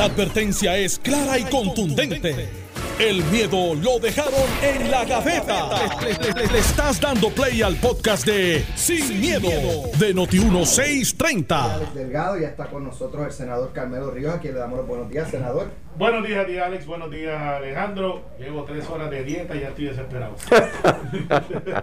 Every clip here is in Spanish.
La advertencia es clara y contundente. El miedo lo dejaron en la gaveta. Le, estás dando play al podcast de Sin, miedo, de Noti1630. Alex Delgado, ya está con nosotros el senador Carmelo Ríos, a quien le damos los buenos días, senador. Buenos días, tía Alex. Buenos días, Alejandro. Llevo tres horas de dieta y ya estoy desesperado.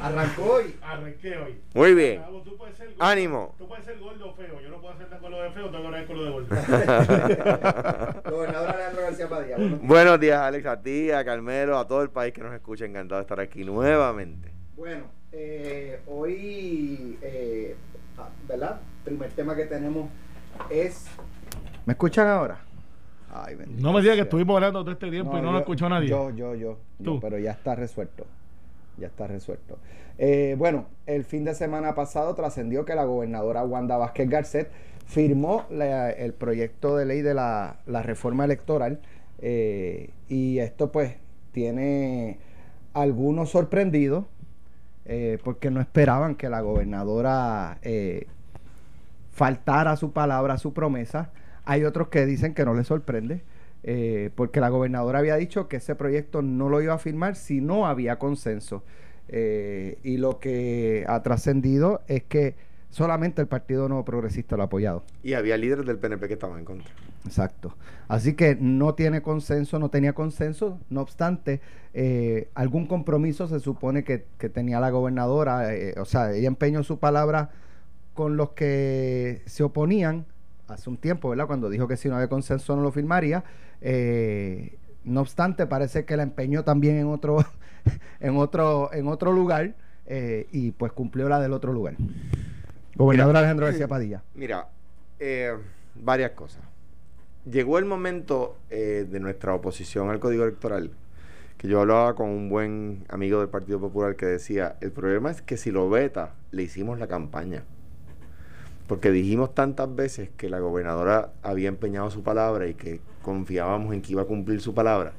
Arrancó hoy. Arranqué hoy. Muy bien. Tú puedes ser gordo- Ánimo. Tú puedes ser gordo o feo. Yo no puedo hacer tan con lo de feo, tengo que con lo de gordo. Gobernador Alejandro García Padilla. buenos días. Buenos días, Alex, a ti, a Carmelo, a todo el país que nos escucha. Encantado de estar aquí nuevamente. Bueno, eh, hoy, eh, ah, ¿verdad? Primer tema que tenemos es. ¿Me escuchan ahora? Ay, No me digas que estuvimos hablando todo este tiempo y no lo escuchó nadie. Yo, yo, yo, pero ya está resuelto. Ya está resuelto. Eh, bueno, el fin de semana pasado trascendió que la gobernadora Wanda Vázquez Garcet firmó la- el proyecto de ley de la, la reforma electoral eh, y esto pues tiene algunos sorprendidos eh, porque no esperaban que la gobernadora faltara a su palabra, a su promesa. Hay otros que dicen que no les sorprende, eh, porque la gobernadora había dicho que ese proyecto no lo iba a firmar si no había consenso. Eh, y lo que ha trascendido es que solamente el Partido Nuevo Progresista lo ha apoyado. Y había líderes del PNP que estaban en contra. Exacto. Así que no tiene consenso, no tenía consenso. No obstante, eh, algún compromiso se supone que, que tenía la gobernadora. eh, o sea, ella empeñó su palabra con los que se oponían hace un tiempo, ¿verdad? Cuando dijo que si no había consenso no lo firmaría. Eh, no obstante, parece que la empeñó también en otro, en otro, en otro lugar eh, y pues cumplió la del otro lugar. Gobernador Alejandro García Padilla. Mira, eh, varias cosas. Llegó el momento eh, de nuestra oposición al Código Electoral, que yo hablaba con un buen amigo del Partido Popular que decía, el problema es que si lo veta, le hicimos la campaña. Porque dijimos tantas veces que la gobernadora había empeñado su palabra y que confiábamos en que iba a cumplir su palabra.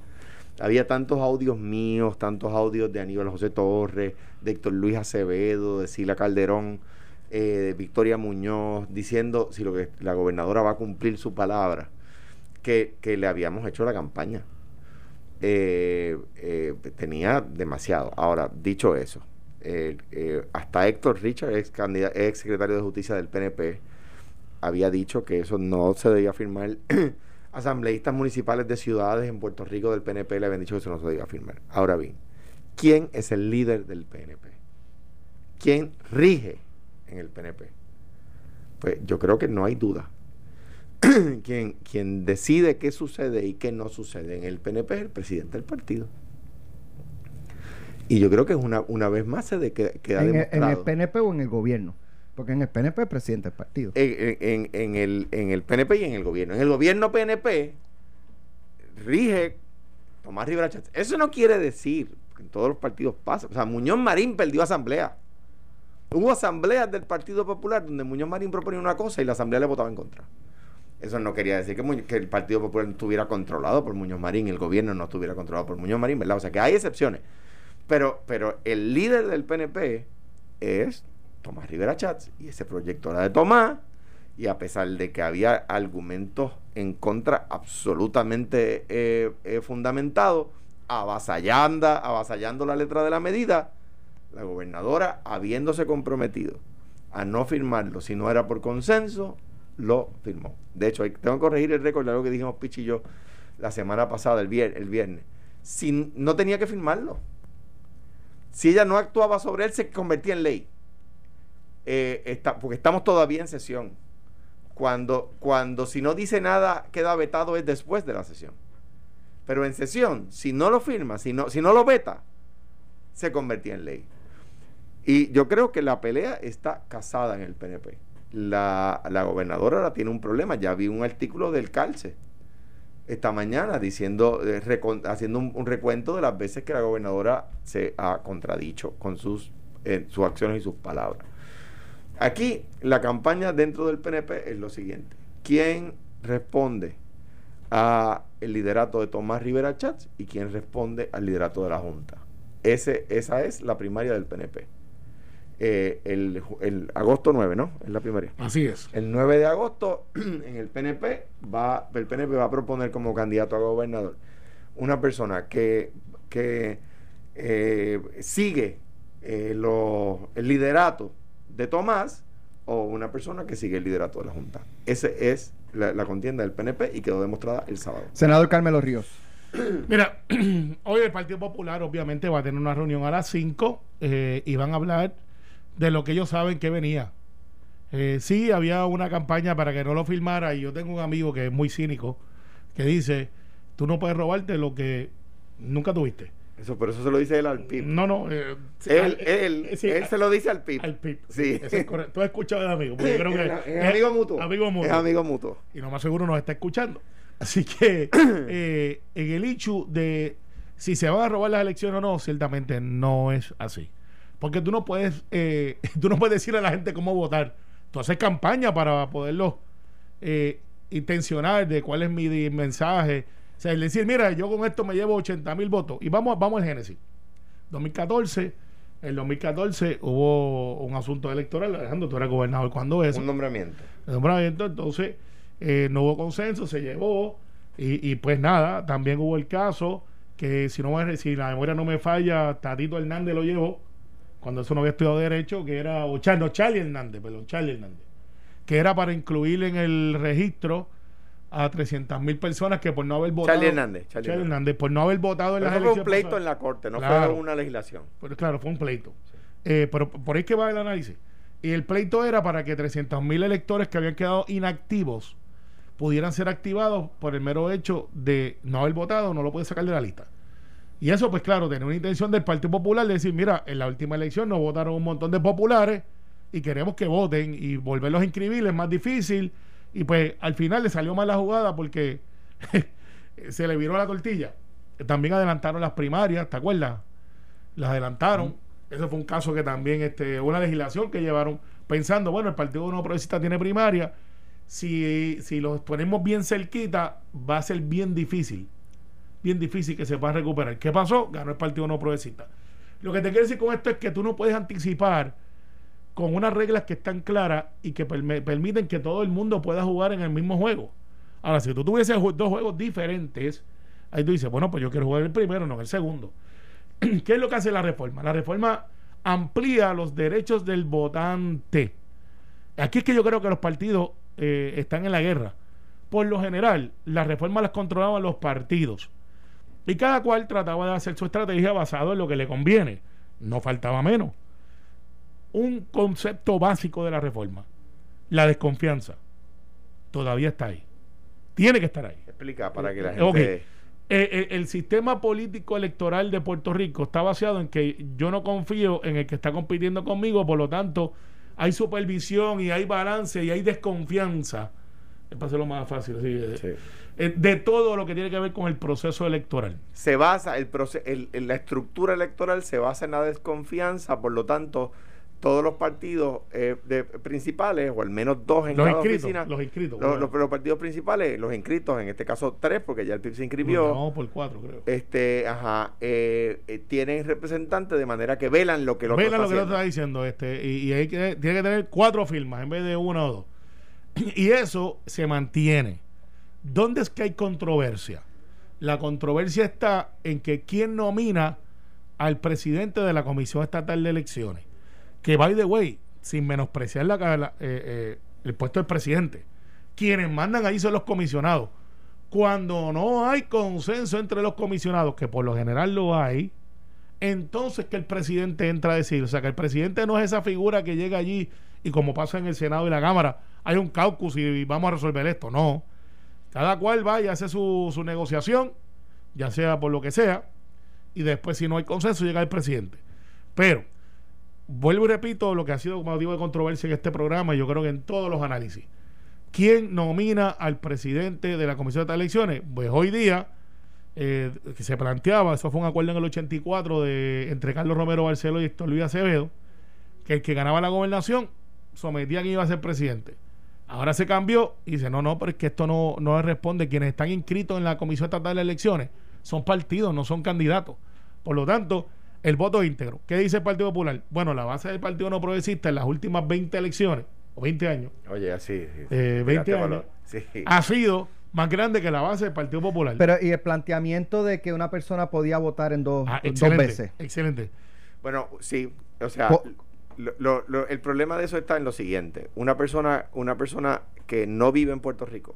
Había tantos audios míos, tantos audios de Aníbal José Torres, de Héctor Luis Acevedo, de Sila Calderón, eh, de Victoria Muñoz, diciendo si lo que la gobernadora va a cumplir su palabra, que, que le habíamos hecho la campaña. Eh, eh, tenía demasiado. Ahora, dicho eso, eh, hasta Héctor Richard, ex, candida- ex secretario de Justicia del PNP, había dicho que eso no se debía firmar. Asambleístas municipales de ciudades en Puerto Rico del PNP le habían dicho que eso no se debía firmar. Ahora bien, ¿quién es el líder del PNP? ¿Quién rige en el PNP? Pues yo creo que no hay duda. quien, quien decide qué sucede y qué no sucede en el PNP es el presidente del partido. Y yo creo que es una, una vez más se de, que- queda en, el, en demostrado. el PNP o en el gobierno. Porque en el PNP es presidente del partido. en, en- en el, en el PNP y en el gobierno. En el gobierno PNP rige Tomás Rivera Chávez. Eso no quiere decir que en todos los partidos pasa. O sea, Muñoz Marín perdió asamblea. Hubo asambleas del Partido Popular donde Muñoz Marín proponía una cosa y la asamblea le votaba en contra. Eso no quería decir que, Muñoz- que el Partido Popular no estuviera controlado por Muñoz Marín, el gobierno no estuviera controlado por Muñoz Marín, ¿verdad? O sea que hay excepciones. Pero, pero el líder del PNP es Tomás Rivera Chats y ese proyecto era de Tomás y a pesar de que había argumentos en contra absolutamente eh, eh, fundamentados, avasallando, avasallando la letra de la medida, la gobernadora, habiéndose comprometido a no firmarlo si no era por consenso, lo firmó. De hecho, tengo que corregir el récord de algo que dijimos Pichi y yo la semana pasada, el, vier- el viernes. No tenía que firmarlo. Si ella no actuaba sobre él, se convertía en ley. Eh, está, porque estamos todavía en sesión. Cuando, cuando si no dice nada queda vetado es después de la sesión. Pero en sesión, si no lo firma, si no, si no lo veta, se convertía en ley. Y yo creo que la pelea está casada en el PNP. La, la gobernadora ahora tiene un problema. Ya vi un artículo del Calce esta mañana diciendo, eh, haciendo un, un recuento de las veces que la gobernadora se ha contradicho con sus, eh, sus acciones y sus palabras. Aquí la campaña dentro del PNP es lo siguiente. ¿Quién responde a el liderato de Tomás Rivera Chats y quién responde al liderato de la Junta? Ese, esa es la primaria del PNP. Eh, el, el agosto 9, ¿no? Es la primaria. Así es. El 9 de agosto, en el PNP, va, el PNP va a proponer como candidato a gobernador una persona que, que eh, sigue eh, lo- el liderato de Tomás o una persona que sigue el liderato de la Junta. Esa es la, la contienda del PNP y quedó demostrada el sábado. Senador Carmelo Ríos. Mira, hoy el Partido Popular obviamente va a tener una reunión a las 5 eh, y van a hablar de lo que ellos saben que venía. Eh, sí, había una campaña para que no lo firmara y yo tengo un amigo que es muy cínico que dice, tú no puedes robarte lo que nunca tuviste. Eso, por eso se lo dice él al PIB. No, no. eh, Él, él, eh, sí, él se lo dice al PIB. al PIB. Sí. Eso es correcto. Tú has escuchado del amigo. porque yo creo que es, amigo mutuo. Amigo mutuo. Es amigo mutuo. y lo más seguro nos está escuchando. Así que eh, en el hecho de si se van a robar las elecciones o no, ciertamente no es así. Porque tú no puedes, eh, tú no puedes decirle a la gente cómo votar. Tú haces campaña para poderlo eh, intencionar de cuál es mi mensaje. O sea, el decir, mira, yo con esto me llevo 80 mil votos. Y vamos, vamos al Génesis. 2014, en 2014 hubo un asunto electoral. Alejandro, tú eras gobernador cuando eso Un nombramiento. el nombramiento, entonces eh, no hubo consenso, se llevó y, y pues nada, también hubo el caso que si no me, si la memoria no me falla, Tatito Hernández lo llevó cuando eso no había estudiado derecho, que era o Char- no, Charlie Hernández, perdón, Charlie Hernández, que era para incluir en el registro a 300 mil personas que por no haber votado Charlie Hernández, Charlie Charlie Hernández. Por no haber votado en Pero las eso fue un elecciones pleito en la corte, no Claro. fue una legislación. Pero claro, fue un pleito. Eh, pero por ahí que va el análisis. Y el pleito era para que 300 mil electores que habían quedado inactivos pudieran ser activados por el mero hecho de no haber votado, no lo puede sacar de la lista. Y eso, pues claro, tenía una intención del Partido Popular de decir, mira, en la última elección nos votaron un montón de populares y queremos que voten y volverlos a inscribir es más difícil. Y pues al final le salió mal la jugada porque se le viró la tortilla. También adelantaron las primarias, ¿te acuerdas? Las adelantaron. Ese fue un caso que también, este, una legislación que llevaron pensando, bueno, el Partido Nuevo Progresista tiene primaria. Si, si los ponemos bien cerquita, va a ser bien difícil. Bien difícil que se pueda recuperar. ¿Qué pasó? Ganó el Partido Nuevo Progresista. Lo que te quiero decir con esto es que tú no puedes anticipar con unas reglas que están claras y que perme- permiten que todo el mundo pueda jugar en el mismo juego. Ahora, si tú tuvieses dos juegos diferentes, ahí tú dices, bueno, pues yo quiero jugar el primero, no el segundo. ¿Qué es lo que hace la reforma? La reforma amplía los derechos del votante. Aquí es que yo creo que los partidos eh, están en la guerra. Por lo general, las reformas las controlaban los partidos. Y cada cual trataba de hacer su estrategia basado en lo que le conviene. No faltaba menos. Un concepto básico de la reforma. La desconfianza. Todavía está ahí. Tiene que estar ahí. Explica para que la gente. Ok. Eh, eh, el sistema político electoral de Puerto Rico está basado en que yo no confío en el que está compitiendo conmigo, por lo tanto hay supervisión y hay balance y hay desconfianza. Es para hacerlo más fácil, así, eh, Sí. eh, de todo lo que tiene que ver con el proceso electoral. Se basa, el, proce- el- el- la estructura electoral se basa en la desconfianza, por lo tanto, todos los partidos eh, de- principales, o al menos dos en Los cada inscritos, oficina, los inscritos. los, bueno. los- los partidos principales, los inscritos, en este caso tres, porque ya el PIB se inscribió. No, por cuatro, creo. este, ajá, eh, eh, tienen representantes de manera que velan lo que Vean está lo que lo está diciendo este y, y hay que, tiene que tener cuatro firmas en vez de una o dos y eso se mantiene. ¿dónde es que hay controversia? la controversia está en que quién nomina al presidente de la Comisión Estatal de Elecciones que by the way sin menospreciar la, eh, eh, el puesto del presidente quienes mandan ahí son los comisionados. Cuando no hay consenso entre los comisionados que por lo general lo hay entonces que el presidente entra a decir, o sea, que el presidente no es esa figura que llega allí y como pasa en el Senado y la Cámara, hay un caucus y vamos a resolver esto, no. Cada cual va y hace su, su negociación, ya sea por lo que sea, y después si no hay consenso llega el presidente. Pero, vuelvo y repito lo que ha sido motivo de controversia en este programa y yo creo que en todos los análisis. ¿Quién nomina al presidente de la Comisión de Elecciones? Pues hoy día eh, que se planteaba, eso fue un acuerdo en el 84 de, entre Carlos Romero Barceló y Héctor Luis Acevedo, que el que ganaba la gobernación sometía a quien iba a ser presidente. Ahora se cambió y dice, no, no, pero es que esto no, no le responde. Quienes están inscritos en la Comisión Estatal de Elecciones son partidos, no son candidatos. Por lo tanto, el voto íntegro. ¿Qué dice el Partido Popular? Bueno, la base del Partido No Progresista en las últimas 20 elecciones, o 20 años, Oye, así. sí. eh, 20 Tiraste años. Sí. ha sido más grande que la base del Partido Popular. Pero, y el planteamiento de que una persona podía votar en dos, Ah, dos veces. excelente. Bueno, sí, o sea, lo- lo- lo- el problema de eso está en lo siguiente. Una persona, una persona que no vive en Puerto Rico,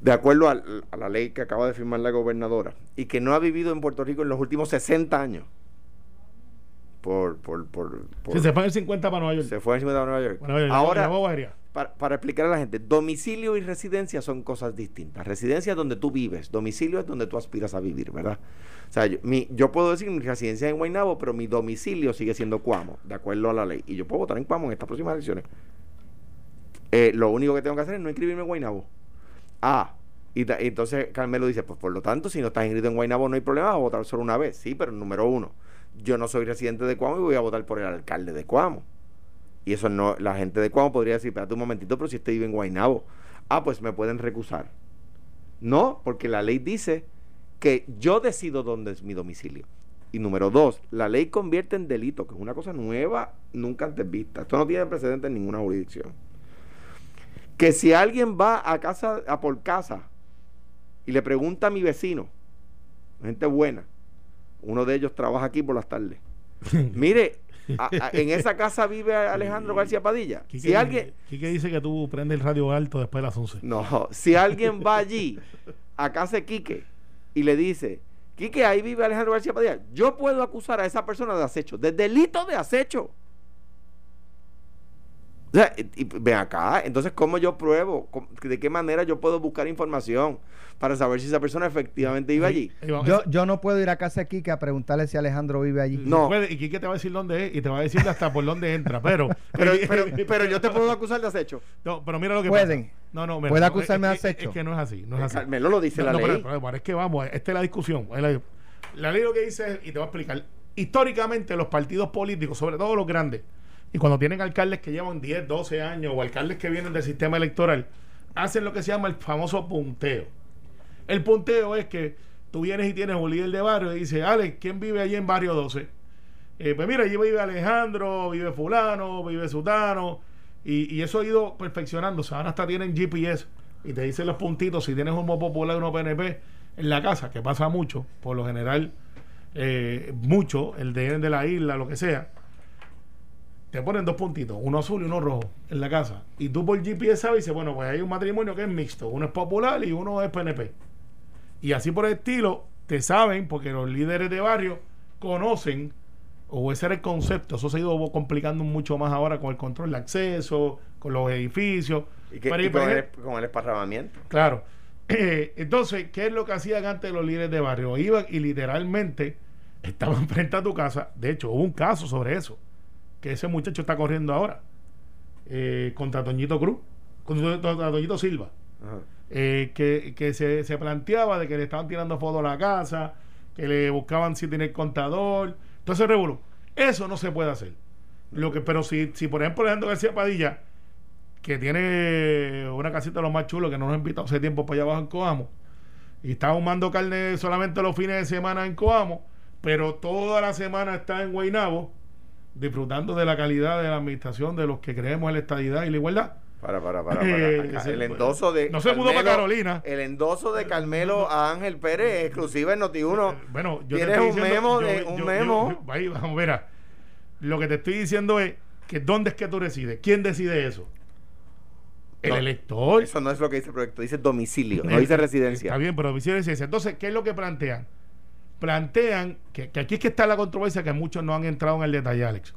de acuerdo al- a, la ley que acaba de firmar la gobernadora, y que no ha vivido en Puerto Rico en los últimos 60 años, por... por, por, por- Si se fue el 50 para Nueva York. se fue encima de Nueva York. Bueno, yo- Ahora, para, para explicar a la gente, domicilio y residencia son cosas distintas. Residencia es donde tú vives, domicilio es donde tú aspiras a vivir, ¿verdad? O sea, yo, mi- yo puedo decir mi residencia es en Guaynabo, pero mi domicilio sigue siendo Cuamo, de acuerdo a la ley. Y yo puedo votar en Cuamo en estas próximas elecciones. Eh, lo único que tengo que hacer es no inscribirme en Guaynabo. Ah, y, ta- y entonces Carmelo dice, pues por lo tanto, si no estás inscrito en Guaynabo no hay problema, vas a votar solo una vez. Sí, pero número uno, yo no soy residente de Cuamo y voy a votar por el alcalde de Cuamo. Y eso no, la gente de Cuamo podría decir, espérate un momentito, pero si este vive en Guaynabo. Ah, pues me pueden recusar. No, porque la ley dice que yo decido dónde es mi domicilio. Y número dos, la ley convierte en delito, que es una cosa nueva, nunca antes vista. Esto no tiene precedente en ninguna jurisdicción. Que si alguien va a casa, a por casa, y le pregunta a mi vecino, gente buena, uno de ellos trabaja aquí por las tardes. Mire, a- a- en esa casa vive Alejandro García Padilla. Quique, Si alguien, Quique dice que tú prendes el radio alto después de las 11. no, si alguien va allí a casa de Quique y le dice, Quique, ahí vive Alejandro García Padilla, yo puedo acusar a esa persona de acecho, de delito de acecho. O sea, y, y ven acá, entonces, ¿cómo yo pruebo? ¿Cómo- ¿De qué manera yo puedo buscar información para saber si esa persona efectivamente iba allí? Yo, yo no puedo ir a casa de Kike a preguntarle si Alejandro vive allí. No. Puede- y Quique te va a decir dónde es y te va a decir hasta por dónde entra. Pero, Pero, pero, pero yo te puedo acusar de acecho. No, pero mira lo que Pueden. pasa. No, no, mira, Puede no, acusarme es, de acecho. Es que no es así. No es así. Carmelo lo dice No, la no, ley. pero- pero es que vamos, esta es la discusión. es La, la ley lo que dice, es- y te voy a explicar, históricamente los partidos políticos, sobre todo los grandes, y cuando tienen alcaldes que llevan 10, 12 años o alcaldes que vienen del sistema electoral, hacen lo que se llama el famoso punteo. El punteo es que tú vienes y tienes un líder de barrio y dices, Alex, ¿quién vive allí en barrio 12? Eh, pues mira, allí vive Alejandro, vive fulano, vive sutano, y, y eso ha ido perfeccionándose. Ahora hasta tienen GPS y te dicen los puntitos si tienes un voto popular o PNP en la casa, que pasa mucho, por lo general, eh, mucho, el de la isla, lo que sea. Te ponen dos puntitos, uno azul y uno rojo en la casa. Y tú por GPS sabes y dices, bueno, pues hay un matrimonio que es mixto, uno es popular y uno es PNP. Y así por el estilo, te saben, porque los líderes de barrio conocen, o ese era el concepto, eso se ha ido complicando mucho más ahora con el control de acceso, con los edificios. Y, que- y con, el, con el esparramamiento. Claro. Eh, entonces, ¿qué es lo que hacían antes los líderes de barrio? Iban y literalmente estaban frente a tu casa. De hecho, hubo un caso sobre eso, que ese muchacho está corriendo ahora, eh, contra Toñito Cruz, contra, contra Toñito Silva, Ajá. eh, que, que se, se planteaba de que le estaban tirando fotos a la casa, que le buscaban si tiene el contador. Entonces, Revolú, eso no se puede hacer. Lo que, pero si, si por ejemplo Alejandro García Padilla que tiene una casita de los más chulos que no nos ha invitado hace tiempo para allá abajo en Coamo y está ahumando carne solamente los fines de semana en Coamo pero toda la semana está en Guaynabo disfrutando de la calidad de la administración de los que creemos en la estadidad y la igualdad Para, para, para. para. Eh, Acá, el endoso de. no se mudó para Carolina. El endoso de Carmelo a Ángel Pérez, exclusiva en Noti1. bueno yo te Tienes estoy un diciendo- memo yo- de- un yo- memo. yo- ahí vamos mira lo que te estoy diciendo es que dónde es que tú resides quién decide eso el No, elector Eso no es lo que dice el proyecto, dice domicilio, no Eh, dice Está residencia. bien, pero domicilio y residencia. Entonces, ¿qué es lo que plantean? Plantean, que, que aquí es que está la controversia que muchos no han entrado en el detalle, Alex.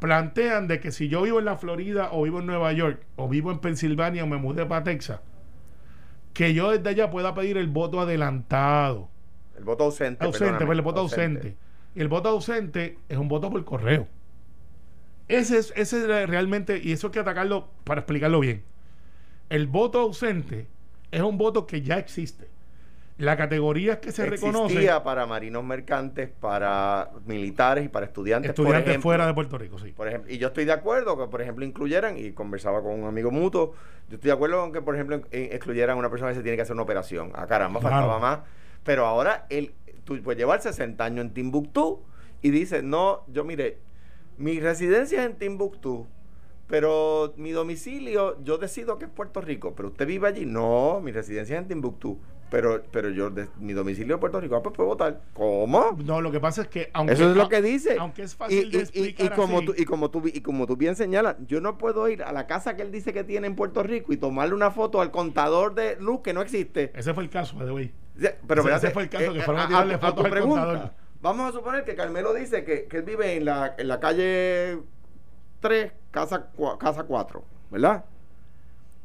Plantean de que si yo vivo en la Florida o vivo en Nueva York o vivo en Pensilvania o me mudé para Texas, que yo desde allá pueda pedir el voto adelantado. El voto ausente. Ausente, perdóname, pues el voto ausente. Y el voto ausente es un voto por correo. Ese es, ese es realmente, y eso hay que atacarlo para explicarlo bien. El voto ausente es un voto que ya existe. La categoría que se reconoce para marinos mercantes, para militares y para estudiantes. por estudiantes ejemplo. fuera de Puerto Rico, sí. Por ejemplo, y yo estoy de acuerdo que, por ejemplo, incluyeran, y conversaba con un amigo mutuo, yo estoy de acuerdo con que, por ejemplo, excluyeran a una persona que se tiene que hacer una operación. Ah, caramba, Claro. faltaba más. Pero ahora el, tú puedes llevar 60 años en Timbuktu y dices, no, yo mire, mi residencia es en Timbuktu, pero mi domicilio, yo decido que es Puerto Rico, pero usted vive allí. No, mi residencia es en Timbuktu, pero, pero yo, de- mi domicilio es Puerto Rico. Ah, pues puedo votar. ¿Cómo? No, lo que pasa es que aunque Eso es lo que dice. aunque es Y, fácil de y- y- explicar y como así, tú, y, como tú, y como tú bien señalas, yo no puedo ir a la casa que él dice que tiene en Puerto Rico y tomarle una foto al contador de luz que no existe. ese fue el caso, way. Sí, Pero Ese- ese fue el caso que fueron a a, tirarle a fotos al pregunta, contador. Vamos a suponer que Carmelo dice que, que él vive en la, en la calle 3, casa, casa 4, ¿verdad?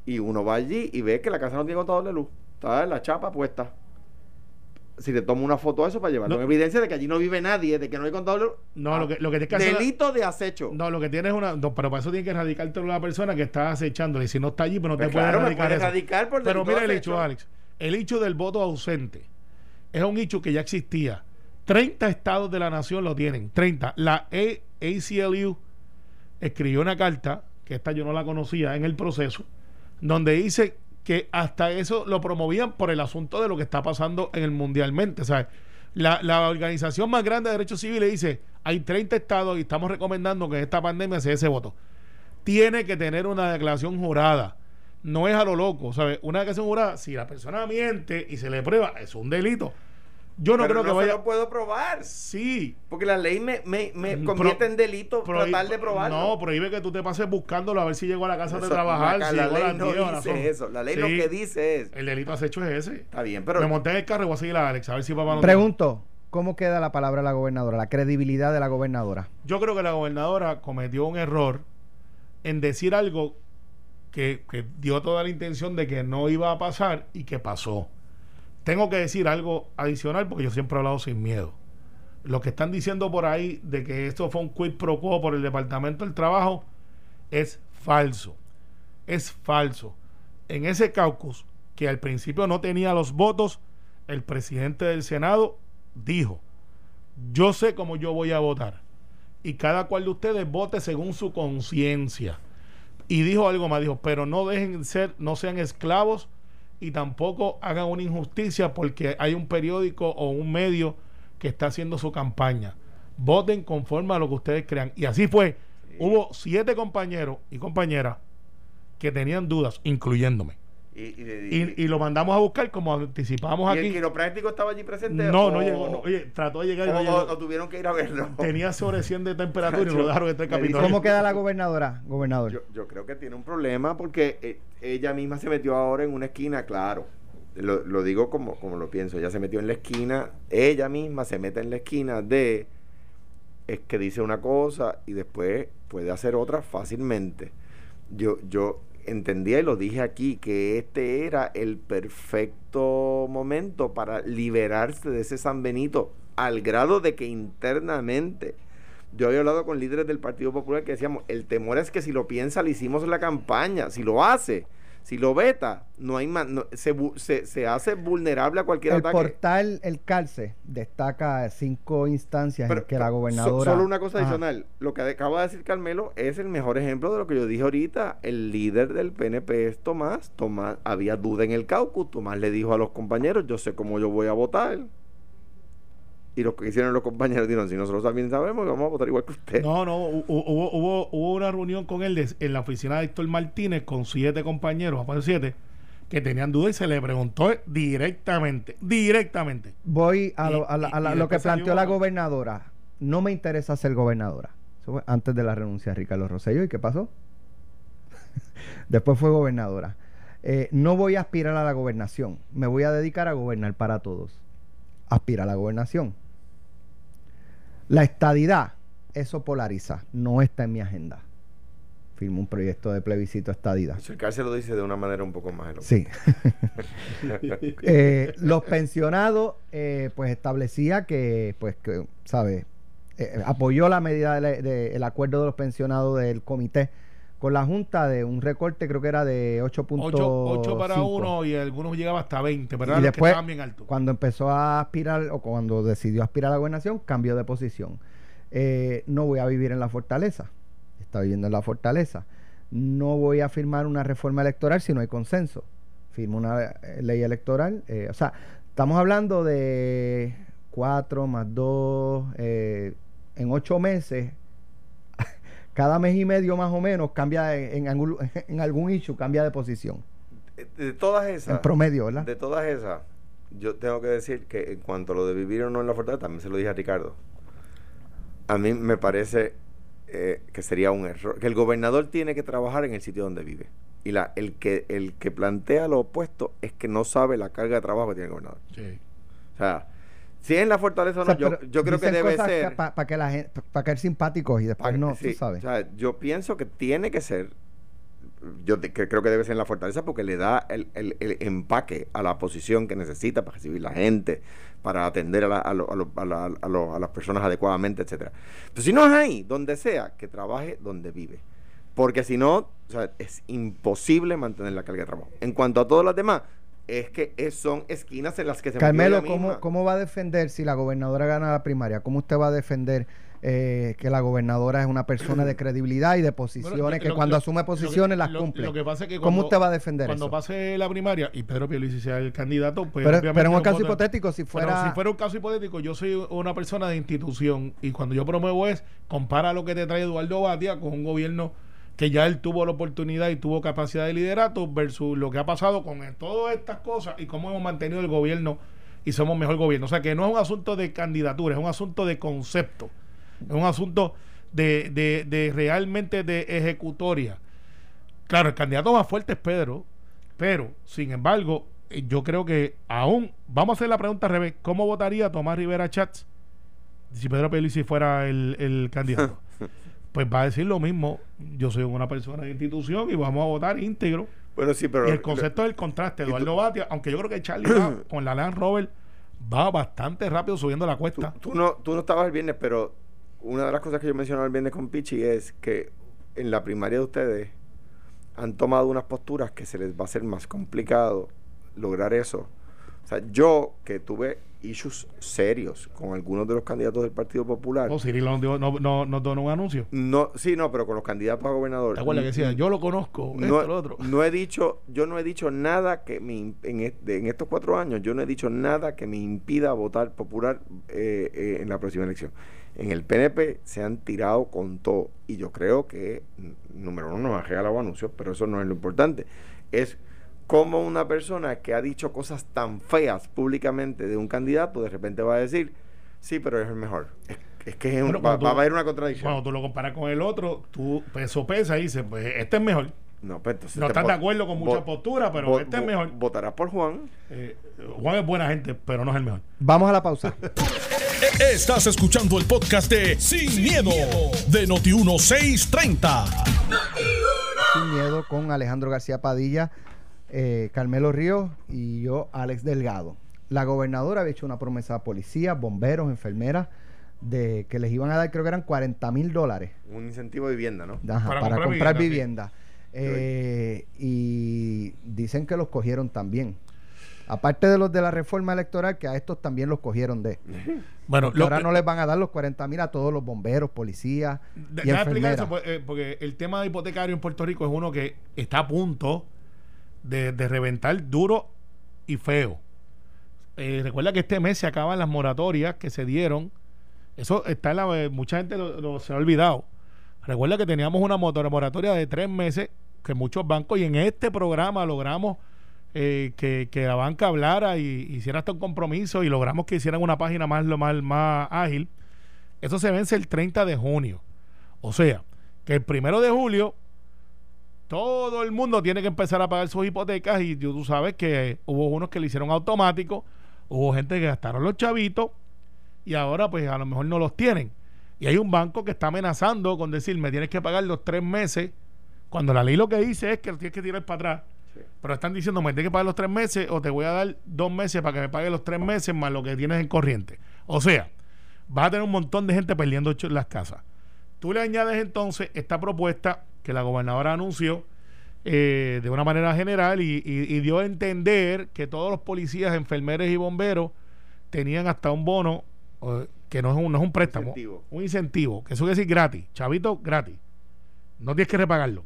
Y uno va allí y ve que la casa no tiene contador de luz. Está la chapa puesta. Si le tomo una foto de eso para llevarlo No. en evidencia de que allí no vive nadie, de que no hay contador. No, lo que, lo que tienes que hacer. Delito de acecho. No, lo que tienes es una. no, pero para eso tiene que erradicarte la persona que está acechándole. Y si no está allí, pues no Pues te puede claro, me erradicar. puede eso. erradicar por Pero mira el hecho, Alex. El hecho del voto ausente es un hecho que ya existía. 30 estados de la nación lo tienen. 30. La A- ACLU escribió una carta, que esta yo no la conocía en el proceso, donde dice que hasta eso lo promovían por el asunto de lo que está pasando en el mundialmente. ¿sabes? La, la organización más grande de derechos civiles dice, hay 30 estados y estamos recomendando que en esta pandemia se dé ese voto. Tiene que tener una declaración jurada. No es a lo loco, ¿sabes? Una declaración jurada, si la persona miente y se le prueba, es un delito. Yo no Pero creo que no vaya... se lo puedo probar. Sí, Porque la ley me, me, me convierte pro- en delito Prohí- tratar de probarlo. No, prohíbe que tú te pases buscándolo a ver si llegó a la casa de trabajar. la, si la llegó ley no 10 o a las dice 11. eso. La ley Sí, lo que dice es. El delito acecho es ese. Está bien, pero. Me monté en el carro y voy a seguir a Alex, a ver si papá no Pregunto, ¿cómo queda la palabra de la gobernadora, la credibilidad de la gobernadora? Yo creo que la gobernadora cometió un error en decir algo que, que dio toda la intención de que no iba a pasar y que pasó. Tengo que decir algo adicional porque yo siempre he hablado sin miedo. Lo que están diciendo por ahí de que esto fue un quid pro quo por el Departamento del Trabajo es falso. Es falso. En ese caucus, que al principio no tenía los votos, el presidente del Senado dijo, yo sé cómo yo voy a votar. Y cada cual de ustedes vote según su conciencia. Y dijo algo más, dijo, pero no dejen ser, no sean esclavos y tampoco hagan una injusticia porque hay un periódico o un medio que está haciendo su campaña. Voten conforme a lo que ustedes crean. Y así fue. Hubo siete compañeros y compañeras que tenían dudas, incluyéndome. Y, y, y- Y, y lo mandamos a buscar como anticipamos ¿y el aquí. quiropráctico estaba allí presente. No, o- no llegó. no, oye, trató de llegar y no o- llegó. o tuvieron que ir a verlo. Tenía sobre 100 de temperatura y lo dejaron entrar. ¿Cómo queda la gobernadora, gobernador? Yo, yo creo que tiene un problema porque eh, ella misma se metió ahora en una esquina, claro. Lo, lo digo como, como lo pienso. Ella se metió en la esquina, ella misma se mete en la esquina de es que dice una cosa y después puede hacer otra fácilmente. Yo, yo entendía y lo dije aquí que este era el perfecto momento para liberarse de ese San Benito al grado de que internamente yo había hablado con líderes del Partido Popular que decíamos, el temor es que si lo piensa, le hicimos la campaña, si lo hace, si lo veta, no hay más, no- se, se, se hace vulnerable a cualquier El ataque. portal El Calce destaca cinco instancias Pero, en que la so- gobernadora... solo una cosa Ajá. adicional. Lo que acaba de decir Carmelo es el mejor ejemplo de lo que yo dije ahorita. El líder del PNP es Tomás. Tomás había duda en el caucus. Tomás le dijo a los compañeros, yo sé cómo yo voy a votar. Y lo que hicieron los compañeros dijeron, si nosotros también sabemos, vamos a votar igual que usted. No, no, hu- hubo, hubo, hubo una reunión con él de- en la oficina de Héctor Martínez con siete compañeros, aparte de siete, que tenían dudas y se le preguntó directamente, directamente. Voy a, Y- lo, a la- y- a la- y lo que planteó la gobernadora. No me interesa ser gobernadora. Eso fue antes de la renuncia de Ricardo Rosselló. ¿Y qué pasó? Después fue gobernadora. Eh, no voy a aspirar a la gobernación. Me voy a dedicar a gobernar para todos. Aspira a la gobernación. La estadidad, eso polariza. No está en mi agenda. Firmo un proyecto de plebiscito estadidad. Acercarse lo dice de una manera un poco más Sí. Eh, los pensionados, eh, pues establecía que, pues, que, ¿sabe? Eh, apoyó la medida del de- el acuerdo de los pensionados del comité con la Junta de un recorte, creo que era de 8.5. 8, para uno y algunos llegaba hasta 20, pero Y eran los que después, estaban bien altos. cuando empezó a aspirar o cuando decidió aspirar a la gobernación, cambió de posición. Eh, no voy a vivir en la fortaleza. Está viviendo en la fortaleza. No voy a firmar una reforma electoral si no hay consenso. Firmo una eh, ley electoral. eh, o sea, estamos hablando de 4 más 2, eh, en 8 meses, cada mes y medio más o menos cambia en, algún, en algún issue, cambia de posición. De todas esas. En promedio, ¿verdad? De todas esas, yo tengo que decir que en cuanto a lo de vivir o no en la fortaleza, también se lo dije a Ricardo. A mí me parece eh, que sería un error. Que el gobernador tiene que trabajar en el sitio donde vive. Y la, el, que, el que plantea lo opuesto es que no sabe la carga de trabajo que tiene el gobernador. Sí. O sea, si es en la fortaleza o no, yo, yo creo que debe ser. Para que la gente, para caer simpáticos y después no, tú sabes. O sea, yo pienso que tiene que ser yo creo que debe ser en la fortaleza porque le da el, el, empaque a la posición que necesita para recibir la gente, para atender a, a, a, las personas adecuadamente, etcétera. Pero si no es ahí, donde sea, que trabaje donde vive. Porque si no, o sea, es imposible mantener la carga de trabajo. En cuanto a todos los demás, es que son esquinas en las que se Carmelo, ¿cómo, ¿cómo va a defender si la gobernadora gana la primaria? ¿Cómo usted va a defender eh, que la gobernadora es una persona de credibilidad y de posiciones, que cuando asume posiciones las cumple. Lo que pasa es que ¿Cómo usted va a defender cuando pase la primaria y Pedro Pierluisi sea el candidato, pues pero, pero en un caso hipotético, si fuera... si fuera un caso hipotético, yo soy una persona de institución y cuando yo promuevo es, compara lo que te trae Eduardo Batia con un gobierno que ya él tuvo la oportunidad y tuvo capacidad de liderato versus lo que ha pasado con todas estas cosas y cómo hemos mantenido el gobierno y somos mejor gobierno. O sea que no es un asunto de candidatura, es un asunto de concepto. Es un asunto de, de, realmente de ejecutoria. Claro, el candidato más fuerte es Pedro, pero sin embargo, eh, yo creo que aún, vamos a hacer la pregunta al revés, ¿cómo votaría Tomás Rivera Chats si Pedro si fuera el, el candidato? pues va a decir lo mismo, yo soy una persona de institución y vamos a votar íntegro. Bueno, sí, pero... Y el concepto del contraste, Eduardo Batia, aunque yo creo que Charlie con la Land Rover va bastante rápido subiendo la cuesta. Tú, no, tú no estabas el viernes, pero una de las cosas que yo mencionaba el viernes con Pichi es que en la primaria de ustedes han tomado unas posturas que se les va a hacer más complicado lograr eso. O sea, yo que tuve issues serios con algunos de los candidatos del Partido Popular. ¿O oh, Cirilo no, no, no, donó un anuncio? No, sí, no, pero con los candidatos a gobernador. ¿Te acuerdas que decía, yo lo conozco, no, esto, lo otro? No he dicho, yo no he dicho nada que me, en, en estos cuatro años, yo no he dicho nada que me impida votar popular eh, eh, en la próxima elección en el PNP se han tirado con todo. Y yo creo que, número uno, nos ha regalado anuncios, pero eso no es lo importante. Es como una persona que ha dicho cosas tan feas públicamente de un candidato, de repente va a decir, sí, pero es el mejor. Es, que va, a haber una contradicción. Cuando tú lo comparas con el otro, tú peso pesa y dices, pues este es mejor. No, pues no estás de acuerdo con muchas posturas, pero este es mejor. Votarás por Juan. Eh, Juan es buena gente, pero no es el mejor. Vamos a la pausa. Estás escuchando el podcast de Sin, miedo, de Noti1630. Sin Miedo con Alejandro García Padilla, eh, Carmelo Ríos y yo, Alex Delgado. La gobernadora había hecho una promesa a policías, bomberos, enfermeras, de que les iban a dar, creo que eran 40 mil dólares. Un incentivo de vivienda, ¿no? para, comprar, vivienda. Eh, y dicen que los cogieron también. Aparte de los de la reforma electoral, que a estos también los cogieron de. Bueno, ahora no les van a dar los 40 mil a todos los bomberos, policías. y enfermeras. Eso, pues, eh, porque el tema de hipotecario en Puerto Rico es uno que está a punto de, reventar duro y feo. Eh, recuerda que este mes se acaban las moratorias que se dieron. Eso está en la. Eh, mucha gente lo, se ha olvidado. Recuerda que teníamos una moratoria de tres meses que muchos bancos, y en este programa logramos eh, que, la banca hablara y hiciera hasta un compromiso y logramos que hicieran una página más, lo más ágil. Eso se vence el 30 de junio. O sea, que el primero de julio todo el mundo tiene que empezar a pagar sus hipotecas y tú sabes que hubo unos que le hicieron automático, hubo gente que gastaron los chavitos y ahora pues a lo mejor no los tienen. Y hay un banco que está amenazando con decir, me tienes que pagar los tres meses, cuando la ley lo que dice es que lo tienes que tirar para atrás. Pero están diciendo, me tienes que pagar los tres meses o te voy a dar dos meses para que me pague los tres meses más lo que tienes en corriente. O sea, vas a tener un montón de gente perdiendo las casas. Tú le añades entonces esta propuesta que la gobernadora anunció eh, de una manera general y, dio a entender que todos los policías, enfermeros y bomberos tenían hasta un bono que no es un, no es un préstamo, un incentivo, que eso quiere decir gratis, chavito gratis. No tienes que repagarlo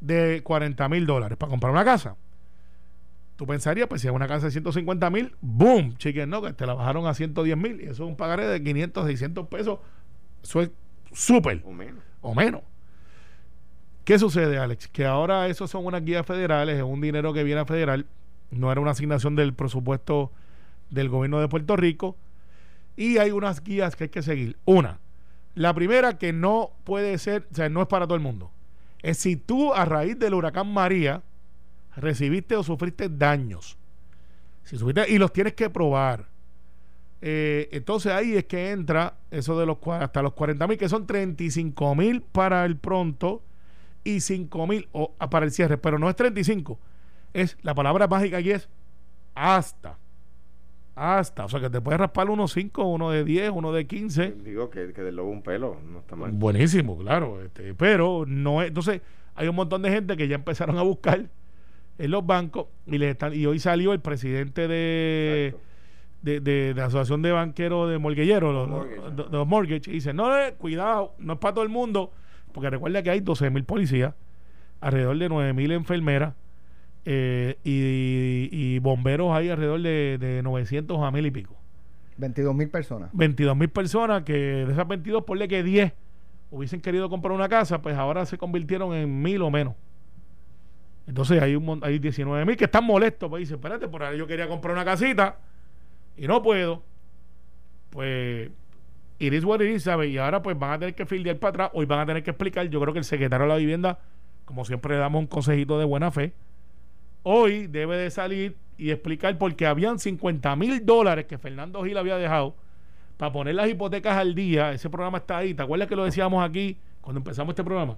de 40 mil dólares para comprar una casa. tú pensarías, pues si es una casa de 150 mil, ¡boom! Chicken no, que te la bajaron a 110 mil y eso es un pagaré de 500, 600 pesos. Eso es súper. O menos. O menos. ¿Qué sucede, Alex? Que ahora eso son unas guías federales, es un dinero que viene a federal, no era una asignación del presupuesto del gobierno de Puerto Rico, y hay unas guías que hay que seguir. Una, la primera que no puede ser, o sea, no es para todo el mundo, es si tú a raíz del huracán María recibiste o sufriste daños, si sufriste, y los tienes que probar. Eh, entonces ahí es que entra eso de los hasta los 40 mil, que son 35 mil para el pronto y 5 mil para el cierre, pero no es 35, es la palabra mágica aquí es hasta. Hasta, o sea que te puedes raspar uno 5, uno de 10, uno de 15. Digo que, que del lobo un pelo, no está mal. Buenísimo, claro. Este, pero no es. Entonces, hay un montón de gente que ya empezaron a buscar en los bancos y les están, y hoy salió el presidente de, de, de, la Asociación de Banqueros de Morguilleros, los, de, los mortgage, y dice, no, eh, cuidado, no es para todo el mundo porque recuerda que hay 12 mil policías, alrededor de 9 mil enfermeras eh, y, bomberos hay alrededor de, de 900 a mil y pico. 22 mil personas. 22 mil personas que de esas 22, ponle que 10 hubiesen querido comprar una casa, pues ahora se convirtieron en mil o menos. Entonces hay, un, hay 19 mil que están molestos, pues dicen, espérate, por ahí yo quería comprar una casita y no puedo. Pues Iris what it ¿sabes? Y ahora pues van a tener que fildear para atrás, hoy van a tener que explicar, yo creo que el secretario de la vivienda, como siempre le damos un consejito de buena fe, hoy debe de salir y explicar porque habían 50 mil dólares que Fernando Gil había dejado para poner las hipotecas al día, ese programa está ahí, ¿te acuerdas que lo decíamos aquí cuando empezamos este programa?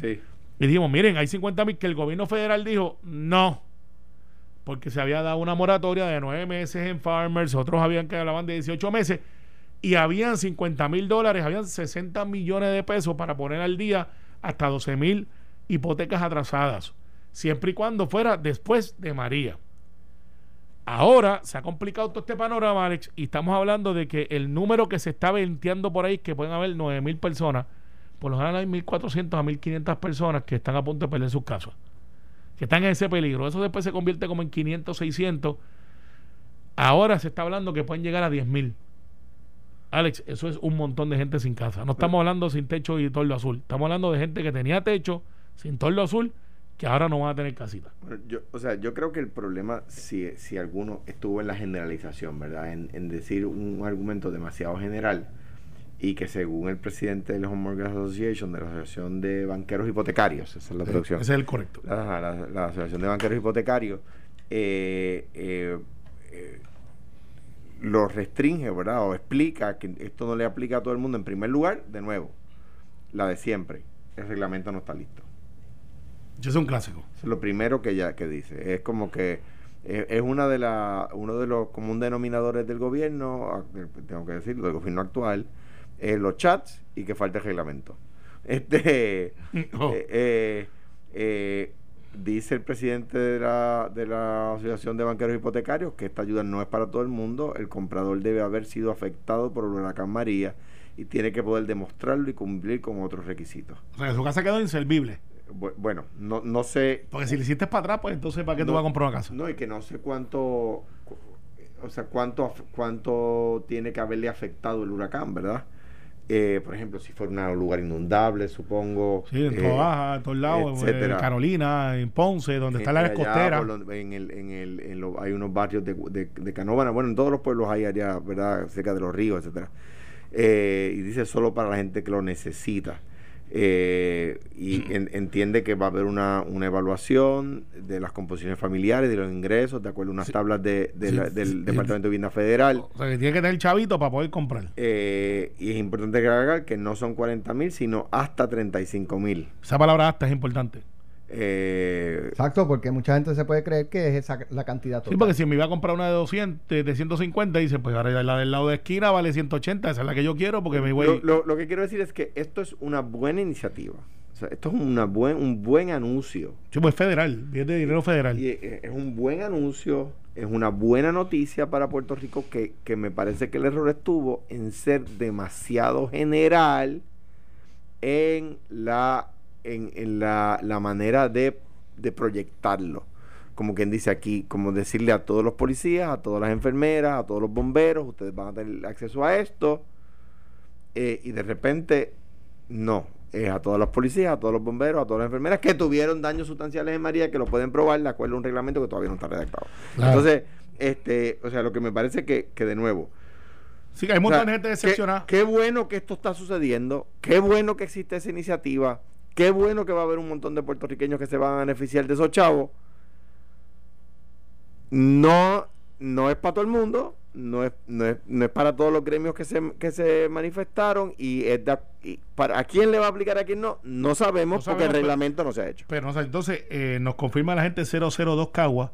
Sí. Y dijimos, miren, hay 50 mil que el gobierno federal dijo, no, porque se había dado una moratoria de nueve meses en Farmers, otros habían que hablaban de 18 meses, y habían 50 mil dólares, habían 60 millones de pesos para poner al día hasta 12 mil hipotecas atrasadas, siempre y cuando fuera después de María. Ahora se ha complicado todo este panorama, Alex, y estamos hablando de que el número que se está venteando por ahí, que pueden haber 9 mil personas, por lo general hay 1.400 a 1.500 personas que están a punto de perder sus casas, que están en ese peligro. Eso después se convierte como en 500, 600. Ahora se está hablando que pueden llegar a 10 mil. Alex, eso es un montón de gente sin casa. No estamos hablando sin techo y torlo azul. Estamos hablando de gente que tenía techo, sin torlo azul, que ahora no van a tener casita. yo, o sea, yo creo que el problema, si, si alguno estuvo en la generalización, ¿verdad? En, en decir un argumento demasiado general y que según el presidente de la Home Mortgage Association, de la Asociación de Banqueros Hipotecarios, esa es la traducción. Ese es el correcto. La, la, Asociación de Banqueros Hipotecarios, eh, eh, eh lo restringe, ¿verdad? O explica que esto no le aplica a todo el mundo. En primer lugar, de nuevo, la de siempre. El reglamento no está listo. Eso es un clásico. es lo primero que ya que dice. Es como que es, una de la, uno de los común denominadores del gobierno, tengo que decirlo, del gobierno actual, es los chats y que falta el reglamento. Este oh. eh, eh, eh Dice el presidente de la, de la Asociación de Banqueros Hipotecarios que esta ayuda no es para todo el mundo. El comprador debe haber sido afectado por el huracán María y tiene que poder demostrarlo y cumplir con otros requisitos. O sea, que su casa quedó inservible. Bueno, no, no sé. Porque si le hiciste para atrás, pues entonces ¿para qué tú vas a comprar una casa? No, y que no sé cuánto. O sea, cuánto, cuánto tiene que haberle afectado el huracán, ¿verdad? Eh, por ejemplo, si fuera un lugar inundable, supongo. Sí, en eh, en todos lados, en Carolina, en Ponce, donde está la costera. en el, en el, en hay unos barrios de, de, de Canóvana, bueno, en todos los pueblos hay allá, ¿verdad? Cerca de los ríos, etcétera. Eh, y dice solo para la gente que lo necesita. Eh, y entiende que va a haber una, una, evaluación de las composiciones familiares, de los ingresos, de acuerdo a unas tablas de, del Departamento de Vivienda Federal. O sea, que tiene que tener chavito para poder comprar. Eh, y es importante agregar que no son 40 mil, sino hasta 35 mil. Esa palabra hasta es importante. Eh, Exacto, porque mucha gente se puede creer que es esa la cantidad total. Sí, porque si me iba a comprar una de 200, de 150, dice, pues ahora la del lado de esquina vale 180, esa es la que yo quiero porque me voy... Lo, lo, que quiero decir es que esto es una buena iniciativa. O sea, esto es una buen, un buen anuncio. Sí, pues federal, viene de dinero federal. Y es un buen anuncio, es una buena noticia para Puerto Rico que, que me parece que el error estuvo en ser demasiado general en la en, la, manera de, proyectarlo. como quien dice aquí, como decirle a todos los policías, a todas las enfermeras, a todos los bomberos, ustedes van a tener acceso a esto, eh, y de repente, no, es a todas las policías, a todos los bomberos, a todas las enfermeras que tuvieron daños sustanciales en María, que lo pueden probar de acuerdo a un reglamento que todavía no está redactado. Claro. Entonces, este, o sea, lo que me parece que, que de nuevo, Sí, que hay un montón de gente qué- decepcionada. Qué, bueno que esto está sucediendo, qué bueno que existe esa iniciativa, qué bueno que va a haber un montón de puertorriqueños que se van a beneficiar de esos chavos. No, no es para todo el mundo, no es, no es, no es para todos los gremios que se, que se manifestaron y, es de- y para a quién le va a aplicar a quién no, no sabemos, No porque el pero- reglamento no se ha hecho. Pero no sé, entonces eh, nos confirma la gente 002 Cagua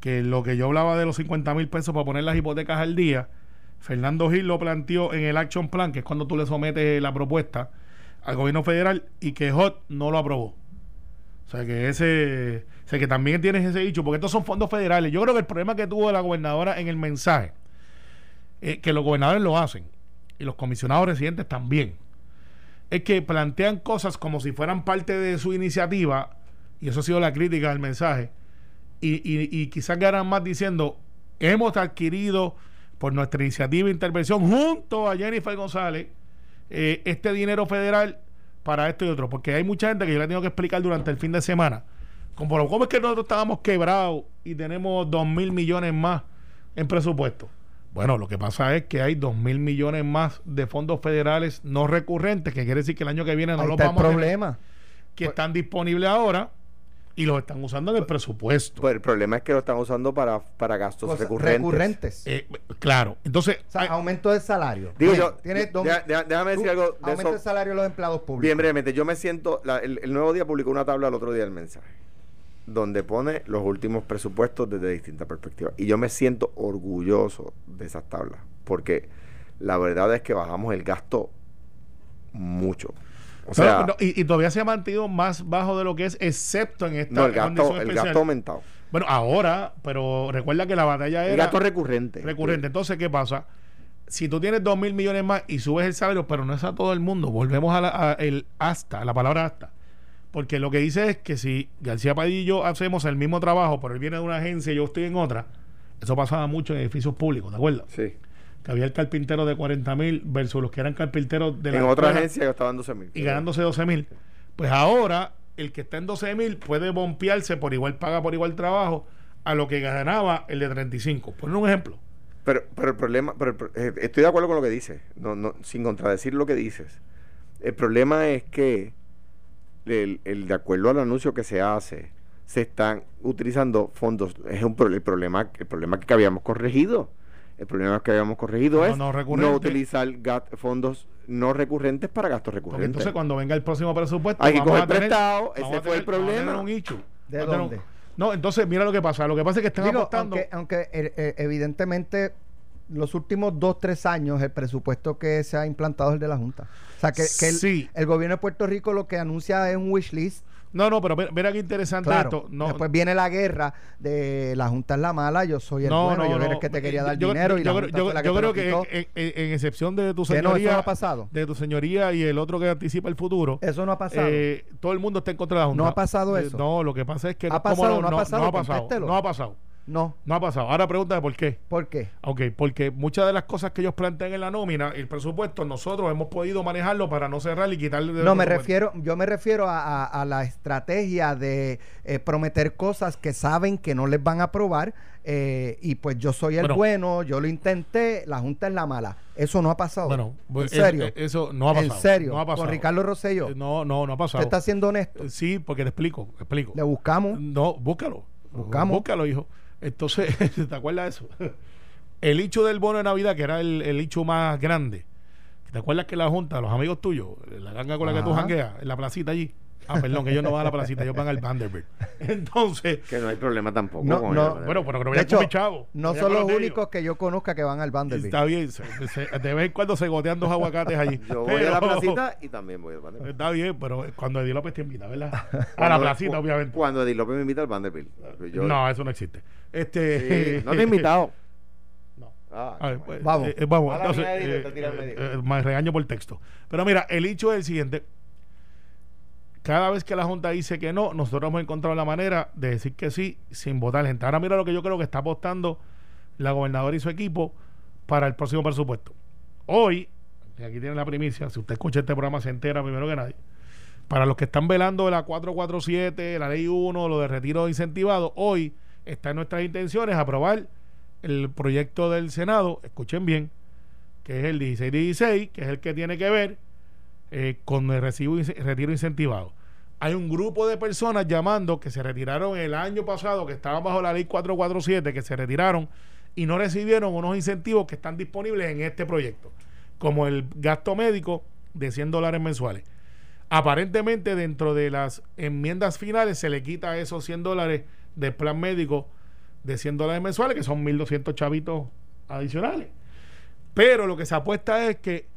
que lo que yo hablaba de los 50 mil pesos para poner las hipotecas al día, Fernando Gil lo planteó en el Action Plan, que es cuando tú le sometes la propuesta al gobierno federal y que HOT no lo aprobó. O sea que ese, o que también tienes ese dicho, porque estos son fondos federales. Yo creo que el problema que tuvo la gobernadora en el mensaje, eh, que los gobernadores lo hacen y los comisionados residentes también, es que plantean cosas como si fueran parte de su iniciativa, y eso ha sido la crítica del mensaje, y, y, y quizás ganan más diciendo, hemos adquirido por nuestra iniciativa de intervención junto a Jennifer González eh, este dinero federal para esto y otro, porque hay mucha gente que yo le tengo que explicar durante el fin de semana, como cómo es que nosotros estábamos quebrados y tenemos dos mil millones más en presupuesto. Bueno, lo que pasa es que hay dos mil millones más de fondos federales no recurrentes, que quiere decir que el año que viene no Ahí los está el vamos a tener, que están disponibles ahora y los están usando en el presupuesto. Pues el problema es que lo están usando para, para gastos Cosas recurrentes. recurrentes. Eh, claro, entonces o sea, hay- aumento del salario. Digo yo, tienes dos- deja- deja- déjame decir tú- algo de Aumento del salario de los empleados públicos. Bien brevemente, yo me siento, la- el, el Nuevo Día publicó una tabla el otro día del mensaje, donde pone los últimos presupuestos desde distintas perspectivas. Y yo me siento orgulloso de esas tablas, porque la verdad es que bajamos el gasto mucho. O Pero, sea, no, y, y todavía se ha mantenido más bajo de lo que es, excepto en esta no, el gasto, el gasto aumentado. Bueno, ahora, pero recuerda que la batalla El era gasto recurrente. recurrente. Entonces, ¿qué pasa? Si tú tienes dos mil millones más y subes el salario, pero no es a todo el mundo, volvemos a, la, a el hasta, a la palabra hasta. Porque lo que dice es que si García Padilla y yo hacemos el mismo trabajo, pero él viene de una agencia y yo estoy en otra, eso pasaba mucho en edificios públicos, ¿de acuerdo? Sí. Que había el carpintero de 40 mil versus los que eran carpinteros de la En otra escuela agencia gastaban 12 mil. y ganándose 12 mil. Pues ahora el que está en 12 mil puede bompearse por igual paga por igual trabajo a lo que ganaba el de 35. Por un ejemplo. Pero, pero el problema, pero eh, estoy de acuerdo con lo que dices, no, no, sin contradecir lo que dices. El problema es que el, el- de acuerdo al anuncio que se hace, se están utilizando fondos. Es un el problema, el problema que habíamos corregido. El problema que habíamos corregido No, es no utilizar gat- fondos no recurrentes para gastos Porque recurrentes. entonces cuando venga el próximo presupuesto Hay que vamos coger a tener- prestado, ese fue el problema. un issue. ¿De tener un- dónde? no, entonces mira lo que pasa. Lo que pasa es que están Digo, apostando. aunque, aunque, eh, eh, evidentemente los últimos dos, tres años el presupuesto que se ha implantado es el de la Junta. O sea, que, que el, Sí. el gobierno de Puerto Rico lo que anuncia es un wish list. No, no, pero mira qué interesante Claro. esto. No, Después viene la guerra de la Junta es la mala, yo soy el bueno, yo era el que te quería dar Yo- dinero y yo, la Junta yo- fue la que yo te creo que en, en- en excepción de tu no, eso señoría, no ha pasado. de tu señoría y el otro que anticipa el futuro, Eso no ha pasado. eh, todo el mundo está en contra de la Junta. No ha pasado Eh, eso. no, lo que pasa es que ¿Ha ¿cómo pasado? ¿No ha pasado? No ha pasado. No ha pasado. No. No ha pasado. Ahora pregúntame por qué. ¿Por qué? Ok, porque muchas de las cosas que ellos plantean en la nómina, el presupuesto, nosotros hemos podido manejarlo para no cerrar y quitarle. de No, me refiero, yo me refiero a, a- a la estrategia de eh, prometer cosas que saben que no les van a aprobar eh, y pues yo soy el Bueno. bueno, yo lo intenté, la Junta es la mala. Eso no ha pasado. Bueno, en pues, serio. es- Eso, no ha pasado. En serio, No ha pasado. con Ricardo Rosselló. Eh, No, no, no ha pasado. ¿Usted está siendo honesto? Eh, Sí, porque te explico, te explico. Le buscamos. No, búscalo. Buscamos. Búscalo, hijo. Entonces, ¿te acuerdas de eso? El hecho del bono de Navidad, que era el, el hecho más grande. ¿Te acuerdas que la Junta, los amigos tuyos, la ganga con la que tú jangueas, en la placita allí? Ah, perdón, que ellos no van a la placita, ellos van al Vanderbilt. Entonces, Que no hay problema tampoco. No, con no. el- bueno, pero que no De hecho, chavo. no son los únicos que yo conozca que van al Vanderbilt. Está bien, se- se- de vez en cuando se gotean dos aguacates allí. Yo voy a la placita y también voy al Vanderbilt. Está bien, pero cuando Eddie López te invita, ¿verdad? A la placita, obviamente. Cuando Eddie López me invita al Vanderbilt. Yo- no, eso no existe. Este, Sí, no te he invitado. No. Ah, A ver, pues, Vamos. eh, vamos. Entonces, eh, te tira al eh, medio. eh, me regaño por texto. Pero mira, el hecho es el siguiente. Cada vez que la Junta dice que no, nosotros hemos encontrado la manera de decir que sí sin votar gente. Ahora mira lo que yo creo que está apostando la gobernadora y su equipo para el próximo presupuesto. Hoy, aquí tienen la primicia, si usted escucha este programa se entera primero que nadie. Para los que están velando la 447, la ley 1, lo de retiro incentivado, hoy está en nuestras intenciones aprobar el proyecto del Senado, escuchen bien, que es el 1616, que es el que tiene que ver eh, con el recibo retiro incentivado. Hay un grupo de personas llamando que se retiraron el año pasado, que estaban bajo la ley 447, que se retiraron y no recibieron unos incentivos que están disponibles en este proyecto, como el gasto médico de 100 dólares mensuales. Aparentemente dentro de las enmiendas finales se le quita esos 100 dólares del plan médico de 100 dólares mensuales, que son 1.200 chavitos adicionales. Pero lo que se apuesta es que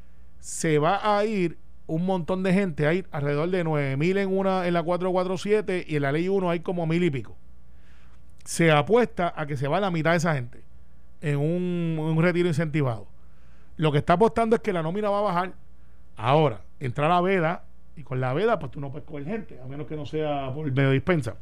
se va a ir un montón de gente, hay alrededor de 9.000 en, una, en la 447 y en la ley 1 hay como mil y pico. Se apuesta a que se va la mitad de esa gente en un, un retiro incentivado. Lo que está apostando es que la nómina va a bajar. Ahora, entrar a veda y con la veda, pues tú no puedes coger gente, a menos que no sea por medio dispensa.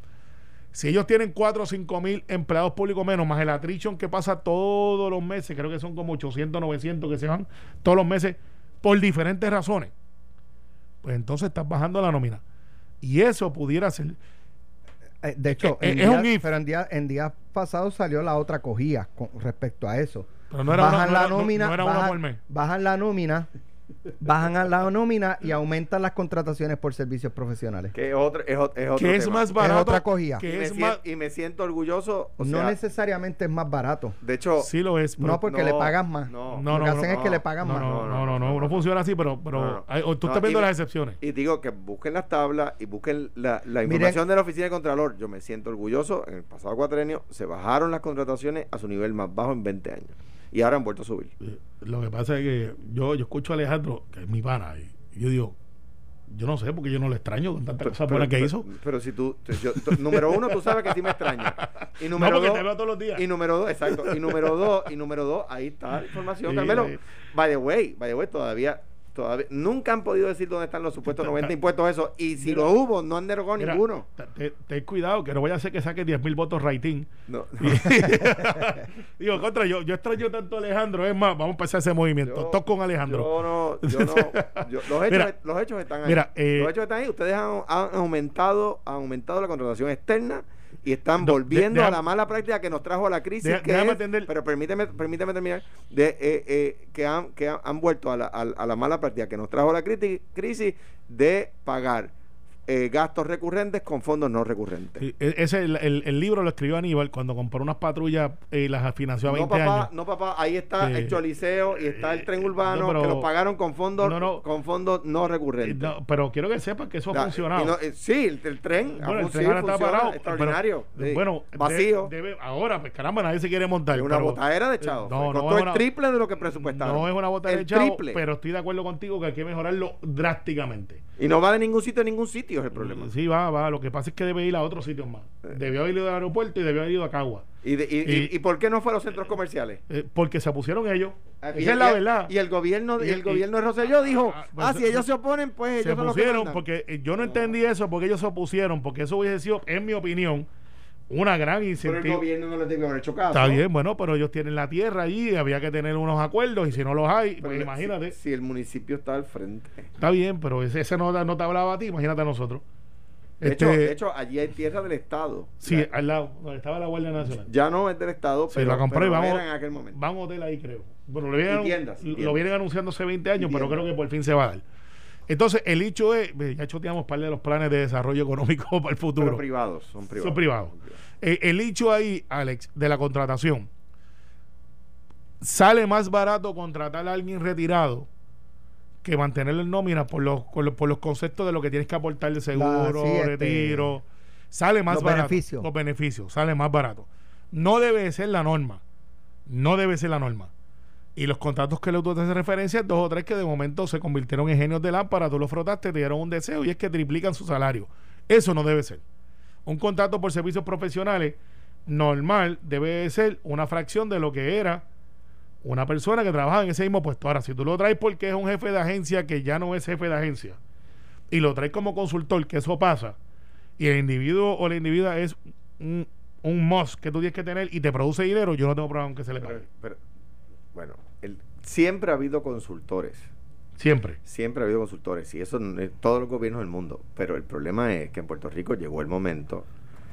Si ellos tienen 4 o 5 mil empleados públicos menos, más el attrition que pasa todos los meses, creo que son como 800, 900 que se van todos los meses por diferentes razones, pues entonces estás bajando la nómina. Y eso pudiera ser. Eh, de hecho, Eh, en es un días- if. pero en días en días pasados salió la otra cogía con respecto a eso. Pero no era bajan una- la no- nómina, no era uno bajan, por mes. bajan la nómina, bajan a la nómina y aumentan las contrataciones por servicios profesionales. Que es otro, es, es otro es más barato. otra cogida. y, me es sien- más. y me siento orgulloso. o no sea, necesariamente es más barato. De hecho, Sí lo es. pero- No porque no, le pagan más. no. No, Lo no, que hacen no, es que le pagan no, más. no, no, no, no, no funciona así, pero, pero No, no. hay- tú No, estás viendo las excepciones. Y digo que busquen las tablas y busquen la, la Miren. información de la oficina de Contralor. Yo me siento orgulloso. En el pasado cuatrenio se bajaron las contrataciones a su nivel más bajo en 20 años. Y ahora han vuelto a subir. Eh, Lo que pasa es que yo, yo escucho a Alejandro, que es mi pana, y yo digo, yo no sé porque yo no lo extraño con tantas cosas buenas que pero- hizo. Pero si tú, yo- número uno, tú sabes que sí me extraña. Y No, número porque dos, te veo todos los días. y número dos, exacto. Y número dos, y número dos, ahí está la información, Sí, Carmelo. By the way, by the way, todavía, todavía, nunca han podido decir dónde están los supuestos Ta- 90 ta- impuestos esos. Y si Mira. lo hubo, no han derogado Mira, ninguno. te- te- Ten cuidado, que no vaya a ser que saque 10 mil votos rating. No. Digo, contra, yo, yo extraño tanto a Alejandro. Es más, vamos a empezar ese movimiento. Yo- Toc con Alejandro. Yo no, yo no. yo- los, hechos, Mira, los hechos están ahí. mira, eh, los hechos están ahí. Ustedes han, han aumentado, han aumentado la contratación externa y están No, volviendo de- a la mala práctica que nos trajo a la crisis. Que es- Pero permíteme, permíteme terminar. De, eh, eh, que han, que han, han vuelto a la, a, a la mala práctica que nos trajo la crisis de pagar eh, gastos recurrentes con fondos no recurrentes. Sí, e- ese, el, el- el libro lo escribió Aníbal cuando compró unas patrullas y las financió a No 20 papá, años. no papá, ahí está Eh, el Choliseo y está el tren urbano no, pero- que lo pagaron con fondos No, no. con fondos no Eh, recurrentes. no, pero quiero que sepan que eso ha funcionado. no, eh, sí, el, el tren, Bueno, el tren ahora está parado. extraordinario. pero, sí. Bueno, vacío. debe- ahora, pues caramba, nadie se quiere montar. es una pero- botadera de chavo. No, no Costó es el una- triple de lo que presupuestaron. No es una El de chavo, triple. pero estoy de acuerdo contigo que hay que mejorarlo drásticamente. Y no va de ningún sitio a ningún sitio, es el problema. Sí, va, va. Lo que pasa es que debe ir a otros sitios más. Debió haber ido al aeropuerto y debió haber ido a Cagua. Y, de- y, y- Y- y por qué no fue a los centros comerciales? Eh, porque se pusieron ellos. Ah, Esa y- es la verdad. Y el gobierno, y, el gobierno de Rosselló dijo, Ah, ah, pues, si se- ellos se oponen, pues se ellos son los que pusieron mandan". porque eh, yo no entendí eso porque ellos se opusieron porque eso hubiese sido en mi opinión una gran Pero el gobierno no les debió haber hecho caso. está bien bueno pero ellos tienen la tierra allí había que tener unos acuerdos y si no los hay Pero pues le- imagínate Si, si el municipio está al frente. está bien pero ese, ese no, no te hablaba a ti imagínate a nosotros De, Este, hecho, de hecho, allí hay tierra del Estado. sí al lado donde estaba la Guardia Nacional Ya no es del Estado, Sí, pero, la compré pero y vamos, era en aquel momento. va a hotel ahí, creo. Bueno, lo vienen, tiendas, lo tiendas. vienen anunciando hace 20 años, pero creo que por fin se va a dar. Entonces, el hecho es, ya choteamos par de los planes de desarrollo económico para el futuro. Pero privados, son privados. Son privados. Son privados. Eh, el hecho ahí, Alex, de la contratación, sale más barato contratar a alguien retirado que mantenerlo en nómina por los, por los, por los conceptos de lo que tienes que aportar de seguro, sí, este, retiro. Sale más los barato. beneficios. Los beneficios, sale más barato. No debe ser la norma. No debe ser la norma. Y los contratos que le tú haces referencia, dos o tres que de momento se convirtieron en genios de lámpara, tú los frotaste, te dieron un deseo y es que triplican su salario. Eso no debe ser. Un contrato por servicios profesionales normal debe ser una fracción de lo que era una persona que trabaja en ese mismo puesto. Ahora, si tú lo traes porque es un jefe de agencia que ya no es jefe de agencia y lo traes como consultor, que eso pasa, y el individuo o la individua es un, un must que tú tienes que tener y te produce dinero, yo no tengo problema con que se le Pero- pague. pero, bueno, el- siempre ha habido consultores. Siempre. Siempre ha habido consultores y eso en todos los gobiernos del mundo. Pero el problema es que en Puerto Rico llegó el momento.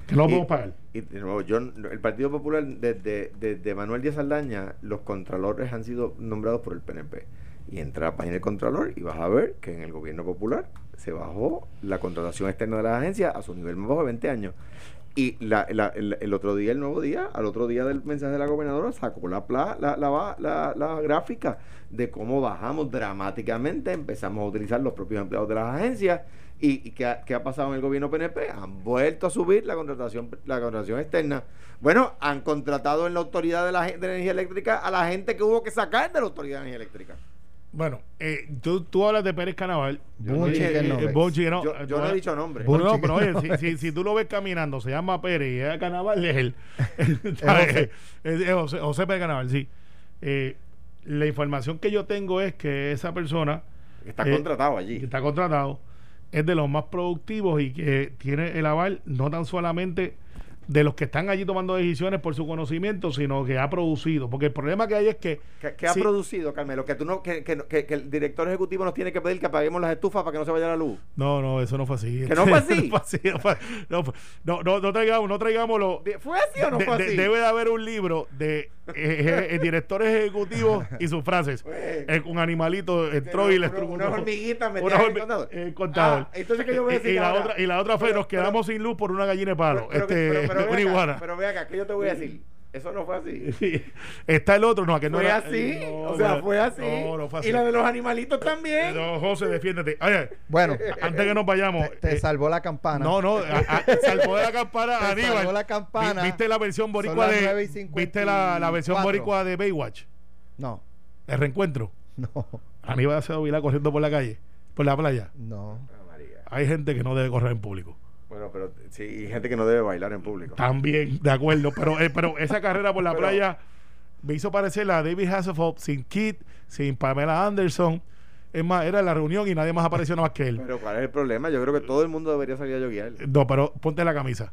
Que no podemos pagar. Y de nuevo, yo, el Partido Popular, desde, desde Manuel Díaz Aldaña, los contralores han sido nombrados por el PNP. Y entra a la página del contralor y vas a ver que en el gobierno popular se bajó la contratación externa de las agencias a su nivel más bajo de 20 años. Y la- el, otro día, el nuevo día, al otro día del mensaje de la gobernadora, sacó la, la, la, gráfica de cómo bajamos dramáticamente, empezamos a utilizar los propios empleados de las agencias. ¿Y, y qué, ha, qué ha pasado en el gobierno PNP? Han vuelto a subir la contratación, la contratación externa. Bueno, han contratado en la Autoridad de, la, de Energía Eléctrica a la gente que hubo que sacar de la Autoridad de Energía Eléctrica. Bueno, eh, tú, tú hablas de Pérez Canaval. Yo no Eh, no eh. Bonchi, no, yo no he dicho nombre. No, pero oye, si, si, si tú lo ves caminando, se llama Pérez y es Canaval, es él. José. José, José Pérez Canaval, sí. Eh, la información que yo tengo es que esa persona Está Eh, contratado allí. está contratado es de los más productivos y que tiene el aval no tan solamente de los que están allí tomando decisiones por su conocimiento, sino que ha producido. Porque el problema que hay es que ¿Qué, qué ha Sí. producido, Carmelo? Que, tú no, que, que, que- que el director ejecutivo nos tiene que pedir que apaguemos las estufas para que no se vaya la luz. No, no, eso no fue así. ¿Que no fue así? no fue así, no fue- no no, traigamos, no traigamos lo. ¿Fue así o no de- fue de- así? debe de haber un libro de eh, eh, directores ejecutivos y sus frases. Eh, un animalito entró y le estrujó Una un- hormiguita metida en el contador. Ah, entonces que yo voy a decir y, la otra, y la otra fue, Pero- nos quedamos sin luz por una gallina de palo. Pero, pero, este, pero, pero una acá, iguana. pero ve acá, que yo te voy a decir. Eso no fue así. Sí. Está el otro, no, que no Fue era- así. no, o sea, no, fue así. No, no fue así. Y la de los animalitos también. No, José, defiéndete. Oye, Bueno, antes que nos vayamos. te, te eh, salvó la campana. No, no, a- a- salvó de la campana Te Aníbal. salvó la campana. Vi- ¿Viste la versión boricua de 9 y ¿Viste la, la versión 54? boricua de Baywatch? No, El reencuentro. no, Aníbal Acevedo Vilá corriendo por la calle, por la playa. no. Ah, María. Hay gente que no debe correr en público. Bueno, pero sí, y gente que no debe bailar en público. También, de acuerdo. Pero, eh, pero esa carrera por la Pero- playa me hizo parecer la de David Hasselhoff sin Kit, sin Pamela Anderson. Es más, era la reunión y nadie más apareció nada más que él. Pero ¿cuál es el problema? Yo creo que todo el mundo debería salir a yoguear. No, pero ponte la camisa.